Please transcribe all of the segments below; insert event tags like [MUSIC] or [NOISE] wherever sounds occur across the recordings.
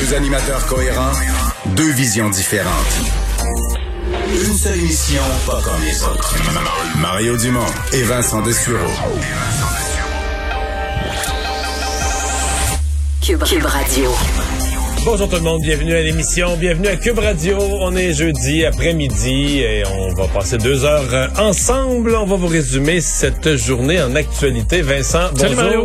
Deux animateurs cohérents, deux visions différentes. Une seule émission, pas comme les autres. Mario Dumont et Vincent Dessureau. Cube, Cube Radio. Bonjour tout le monde, bienvenue à l'émission, bienvenue à Cube Radio. On est jeudi après-midi et on va passer deux heures ensemble. On va vous résumer cette journée en actualité. Vincent, Salut bonjour. Mario.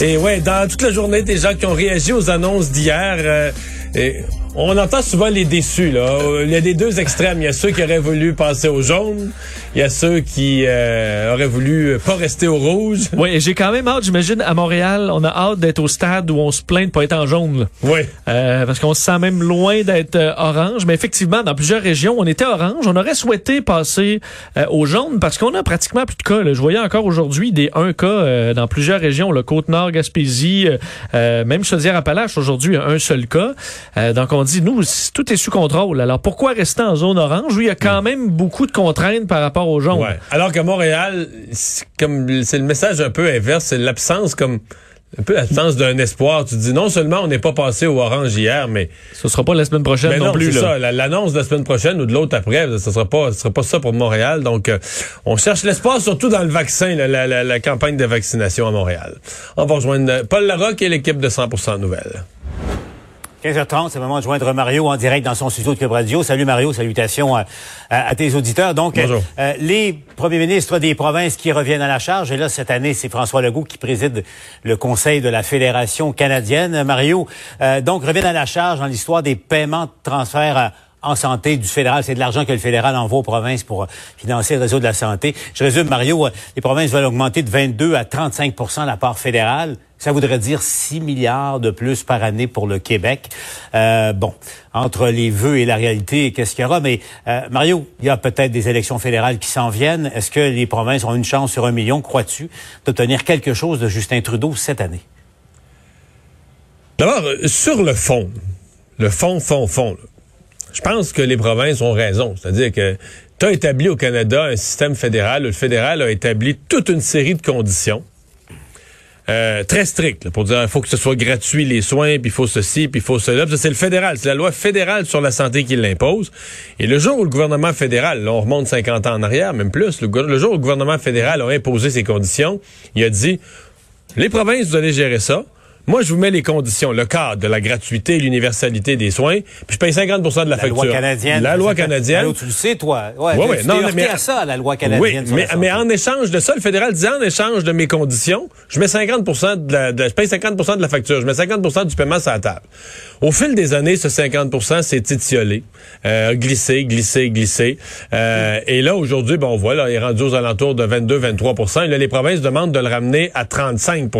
Et ouais, dans toute la journée, des gens qui ont réagi aux annonces d'hier. euh, et on entend souvent les déçus. Là. Il y a des deux extrêmes. Il y a ceux qui auraient voulu passer au jaune. Il y a ceux qui euh, auraient voulu pas rester au rouge. Oui, et j'ai quand même hâte, j'imagine, à Montréal, on a hâte d'être au stade où on se plaint de pas être en jaune. là. Oui. Euh, parce qu'on se sent même loin d'être euh, orange. Mais effectivement, dans plusieurs régions, on était orange. On aurait souhaité passer euh, au jaune parce qu'on a pratiquement plus de cas. là. Je voyais encore aujourd'hui des 1 cas euh, dans plusieurs régions. Le Côte-Nord, Gaspésie, même Chaudière-Appalaches, aujourd'hui, un seul cas. Euh, donc on dit, nous, tout est sous contrôle. Alors pourquoi rester en zone orange? Où il y a quand même beaucoup de contraintes par rapport au jaune? Ouais. Alors qu'à Montréal, c'est comme c'est le message un peu inverse, c'est l'absence comme un peu l'absence d'un espoir. Tu te dis non seulement on n'est pas passé au orange hier, mais, Ce sera pas la semaine prochaine mais non, non, plus. ça. la- L'annonce de la semaine prochaine ou de l'autre après, ce sera pas, ce sera pas ça pour Montréal. Donc, euh, on cherche l'espoir surtout dans le vaccin, la- la campagne de vaccination à Montréal. On va rejoindre Paul Larocque et l'équipe de 100% Nouvelles. 15h30, c'est le moment de joindre Mario en direct dans son studio de Cube Radio. Salut Mario, salutations à, à- à tes auditeurs. Donc, Bonjour. euh, les premiers ministres des provinces qui reviennent à la charge, et là, cette année, c'est François Legault qui préside le Conseil de la Fédération canadienne. Mario, euh, donc, reviennent à la charge dans l'histoire des paiements de transfert euh, en santé du fédéral. C'est de l'argent que le fédéral envoie aux provinces pour euh, financer le réseau de la santé. Je résume, Mario, euh, les provinces veulent augmenter de 22 à 35% la part fédérale. Ça voudrait dire 6 milliards de plus par année pour le Québec. Euh, bon, entre les vœux et la réalité, qu'est-ce qu'il y aura? Mais Mario, il y a peut-être des élections fédérales qui s'en viennent. Est-ce que les provinces ont une chance sur un million, crois-tu, d'obtenir quelque chose de Justin Trudeau cette année? D'abord, sur le fond, le fond, fond, fond, je pense que les provinces ont raison. C'est-à-dire que tu as établi au Canada un système fédéral où le fédéral a établi toute une série de conditions euh, très strictes pour dire il faut que ce soit gratuit les soins, puis il faut ceci, puis il faut cela. C'est le fédéral. C'est la loi fédérale sur la santé qui l'impose. Et le jour où le gouvernement fédéral, là, on remonte 50 ans en arrière, même plus, le, le jour où le gouvernement fédéral a imposé ces conditions, il a dit les provinces, vous allez gérer ça. Moi, je vous mets les conditions, le cadre de la gratuité et l'universalité des soins, puis je paye 50% de la La facture. loi canadienne. La loi [LAUGHS] canadienne. Mario, tu le sais, toi. Ouais, Ouais, Non, mais- à ça, la loi canadienne. Oui, mais, mais en échange de ça, le fédéral dit en échange de mes conditions, je mets 50 de la, de- je paye 50% de la facture, je mets 50% du paiement sur la table. Au fil des années, ce 50% s'est étiolé, euh, glissé, glissé, glissé. Euh, et là, aujourd'hui, ben, on voit, là, il est rendu aux alentours de 22-23 Et là, les provinces demandent de le ramener à 35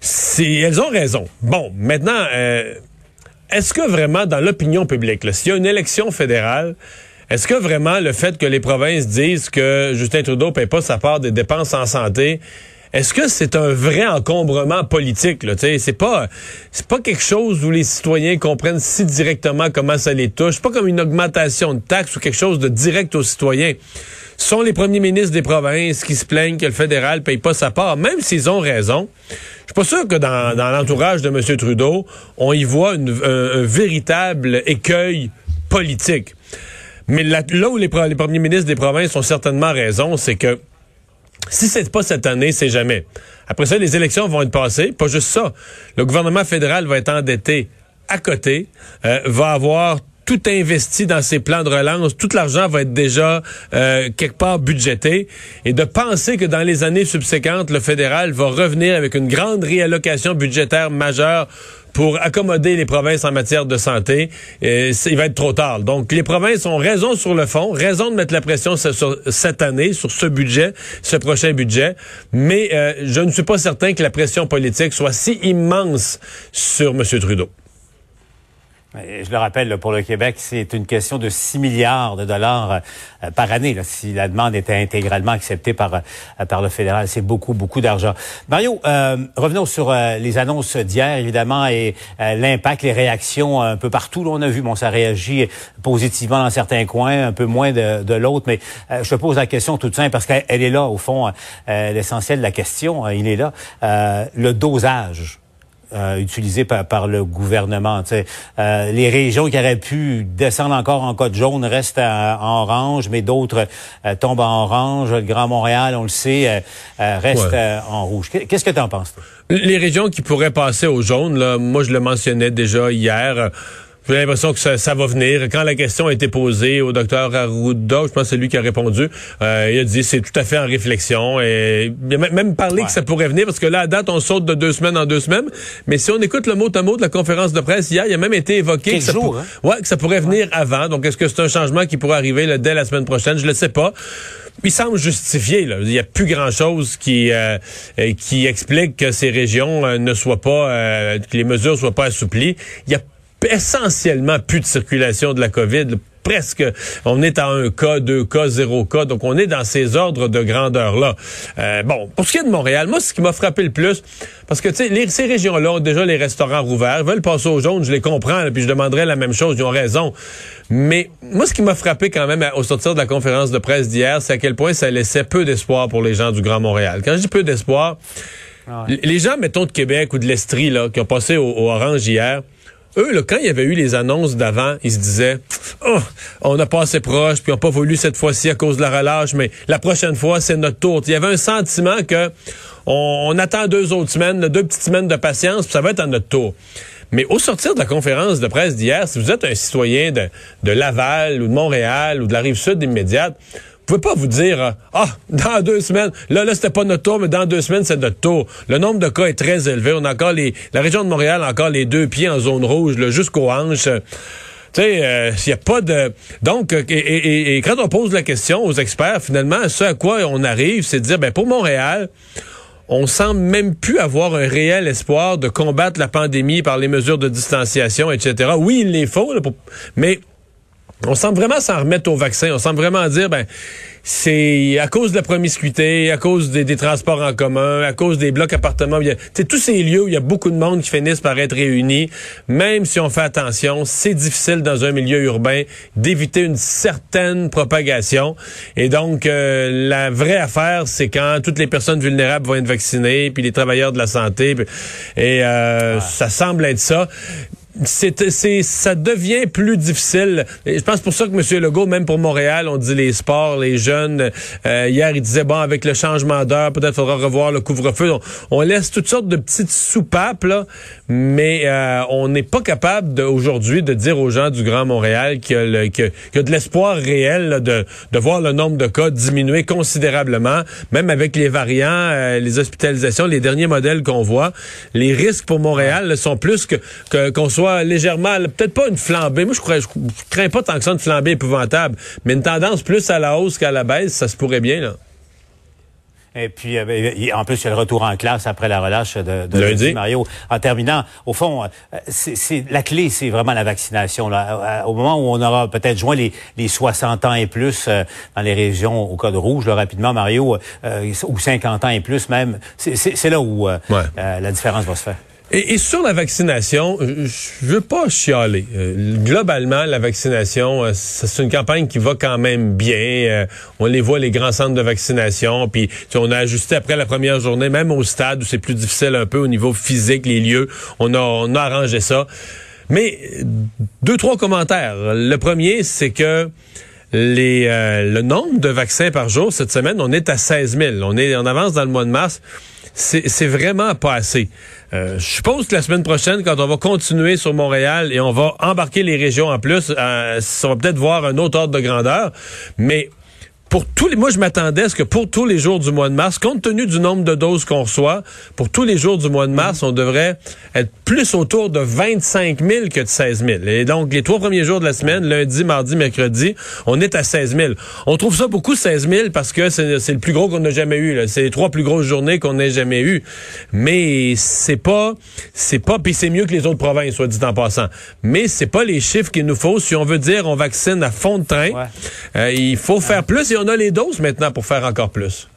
C'est, elles ont raison. Bon, maintenant, euh, est-ce que vraiment, dans l'opinion publique, s'il y a une élection fédérale, est-ce que vraiment le fait que les provinces disent que Justin Trudeau paye pas sa part des dépenses en santé, est-ce que c'est un vrai encombrement politique c'est pas c'est pas quelque chose où les citoyens comprennent si directement comment ça les touche, pas comme une augmentation de taxes ou quelque chose de direct aux citoyens. Ce sont les premiers ministres des provinces qui se plaignent que le fédéral paye pas sa part, même s'ils ont raison. Je suis pas sûr que dans, dans l'entourage de M. Trudeau, on y voit un, véritable écueil politique. Mais là, où les premiers ministres des provinces ont certainement raison, c'est que si c'est pas cette année, c'est jamais. Après ça, les élections vont être passées. Pas juste ça. Le gouvernement fédéral va être endetté à côté, euh, va avoir tout investi dans ses plans de relance, tout l'argent va être déjà euh, quelque part budgété, et de penser que dans les années subséquentes, le fédéral va revenir avec une grande réallocation budgétaire majeure pour accommoder les provinces en matière de santé, il va être trop tard. Donc, les provinces ont raison sur le fond, raison de mettre la pression sur cette année, sur ce budget, ce prochain budget, mais euh, je ne suis pas certain que la pression politique soit si immense sur M. Trudeau. Je le rappelle, pour le Québec, c'est une question de 6 milliards de dollars euh, par année. là, si la demande était intégralement acceptée par, euh, par le fédéral, c'est beaucoup, beaucoup d'argent. Mario, euh, revenons sur euh, les annonces d'hier, évidemment, et l'impact, les réactions un peu partout. On a vu, bon, ça réagit positivement dans certains coins, un peu moins de, de l'autre. Mais je pose la question toute simple, parce qu'elle elle est là, au fond, l'essentiel de la question, il est là. Le dosage euh, par, par, le gouvernement. Euh, les régions qui auraient pu descendre encore en code jaune restent en orange, mais d'autres euh, tombent en orange. Le Grand Montréal, on le sait, euh, reste en rouge. Qu'est-ce que tu en penses? Toi? Les régions qui pourraient passer au jaune, là, moi je le mentionnais déjà hier. J'ai l'impression que ça, va venir. Quand la question a été posée au docteur Arruda, je pense que c'est lui qui a répondu, euh, il a dit c'est tout à fait en réflexion. Et il a même parlé que ça pourrait venir, parce que là, à date, on saute de deux semaines en deux semaines. Mais si on écoute le mot à mot de la conférence de presse hier, il a même été évoqué que ça, hein? ouais, que ça, pourrait venir avant. Donc, est-ce que c'est un changement qui pourrait arriver là, dès la semaine prochaine? Je ne le sais pas il semble justifié. Là. Il n'y a plus grand-chose qui euh, qui explique que ces régions euh, ne soient pas, que les mesures soient pas assouplies. Il y a essentiellement plus de circulation de la COVID. presque, on est à un cas, deux cas, zéro cas, donc on est dans ces ordres de grandeur-là. Euh, bon, pour ce qui est de Montréal, moi, ce qui m'a frappé le plus, parce que, tu sais, ces régions-là ont déjà les restaurants rouverts, veulent passer au jaune, je les comprends, puis je demanderais la même chose, ils ont raison. Mais moi, ce qui m'a frappé quand même au sortir de la conférence de presse d'hier, c'est à quel point ça laissait peu d'espoir pour les gens du Grand Montréal. Quand je dis peu d'espoir, ah les gens, mettons, de Québec ou de l'Estrie, là, qui ont passé au Orange hier, eux, là, quand il y avait eu les annonces d'avant, ils se disaient oh, on n'a pas assez proche, puis on n'a pas voulu cette fois-ci à cause de la relâche, mais la prochaine fois, c'est notre tour. Il y avait un sentiment que on, attend deux autres semaines, deux petites semaines de patience, puis ça va être à notre tour. Mais au sortir de la conférence de presse d'hier, si vous êtes un citoyen de, de Laval ou de Montréal ou de la rive sud immédiate, pouvez pas vous dire euh, ah dans deux semaines là là c'était pas notre tour mais dans deux semaines c'est notre tour. Le nombre de cas est très élevé. On a encore les la région de Montréal a encore les deux pieds en zone rouge jusqu'aux hanches. Tu sais, il euh, n'y a pas de... Donc, euh, et, et, quand on pose la question aux experts, finalement, ce à quoi on arrive, c'est de dire, ben pour Montréal, on semble même plus avoir un réel espoir de combattre la pandémie par les mesures de distanciation, etc. Oui, il les faut, mais on semble vraiment s'en remettre au vaccin. On semble vraiment dire, ben, c'est à cause de la promiscuité, à cause des, transports en commun, à cause des blocs appartements. C'est tous ces lieux où il y a beaucoup de monde qui finissent par être réunis. Même si on fait attention, c'est difficile dans un milieu urbain d'éviter une certaine propagation. Et donc, euh, la vraie affaire, c'est quand toutes les personnes vulnérables vont être vaccinées, puis les travailleurs de la santé. et euh, ça semble être ça c'est, c'est, ça devient plus difficile. je pense pour ça que M. Legault, même pour Montréal, on dit les sports, les jeunes. Euh, hier, il disait, bon, avec le changement d'heure, peut-être faudra revoir le couvre-feu. On, laisse toutes sortes de petites soupapes, là, mais euh, on n'est pas capable aujourd'hui de dire aux gens du Grand Montréal qu'il y a, que, de l'espoir réel de, de voir le nombre de cas diminuer considérablement, même avec les variants, euh, les hospitalisations, les derniers modèles qu'on voit. Les risques pour Montréal sont plus que qu'on soit légèrement, peut-être pas une flambée. Moi, je, crois, je, crains pas tant que ça une flambée épouvantable, mais une tendance plus à la hausse qu'à la baisse, ça se pourrait bien, là. Et puis, euh, en plus, il y a le retour en classe après la relâche de, de lundi. Mario. En terminant, au fond, euh, c'est la clé, c'est vraiment la vaccination. Là. Au moment où on aura peut-être joint les, les 60 ans et plus euh, dans les régions au code rouge, là, rapidement, Mario, ou 50 ans et plus même, c'est là où la différence va se faire. Et, sur la vaccination, je veux pas chialer. Euh, globalement, la vaccination, euh, c'est une campagne qui va quand même bien. Euh, on les voit, les grands centres de vaccination. Puis on a ajusté après la première journée, même au stade où c'est plus difficile un peu au niveau physique, les lieux. On a, on a arrangé ça. Mais deux, trois commentaires. Le premier, c'est que les, le nombre de vaccins par jour cette semaine, on est à 16 000. On est, on avance dans le mois de mars c'est vraiment pas assez. Euh, je suppose que la semaine prochaine, quand on va continuer sur Montréal et on va embarquer les régions en plus, euh, ça va peut-être voir un autre ordre de grandeur. Mais pour tous les, moi, je m'attendais à ce que pour tous les jours du mois de mars, compte tenu du nombre de doses qu'on reçoit, pour tous les jours du mois de mars, on devrait être plus autour de 25 000 que de 16 000. Et donc, les trois premiers jours de la semaine, lundi, mardi, mercredi, on est à 16 000. On trouve ça beaucoup, 16 000, parce que c'est le plus gros qu'on a jamais eu. C'est les trois plus grosses journées qu'on ait jamais eues. Mais c'est pas, c'est pas, puis c'est mieux que les autres provinces, soit dit en passant. Mais c'est pas les chiffres qu'il nous faut. Si on veut dire on vaccine à fond de train, euh, il faut faire plus on a les doses maintenant pour faire encore plus.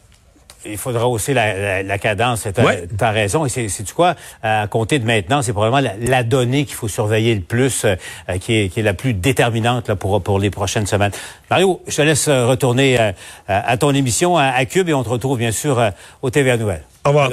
Il faudra aussi la, cadence. Tu as, raison. Et c'est du quoi? À compter de maintenant, c'est probablement la, donnée qu'il faut surveiller le plus, euh, qui, est, la plus déterminante là, pour, pour les prochaines semaines. Mario, je te laisse euh, retourner euh, à ton émission à, Cube et on te retrouve bien sûr au TVA Nouvelles. Au revoir.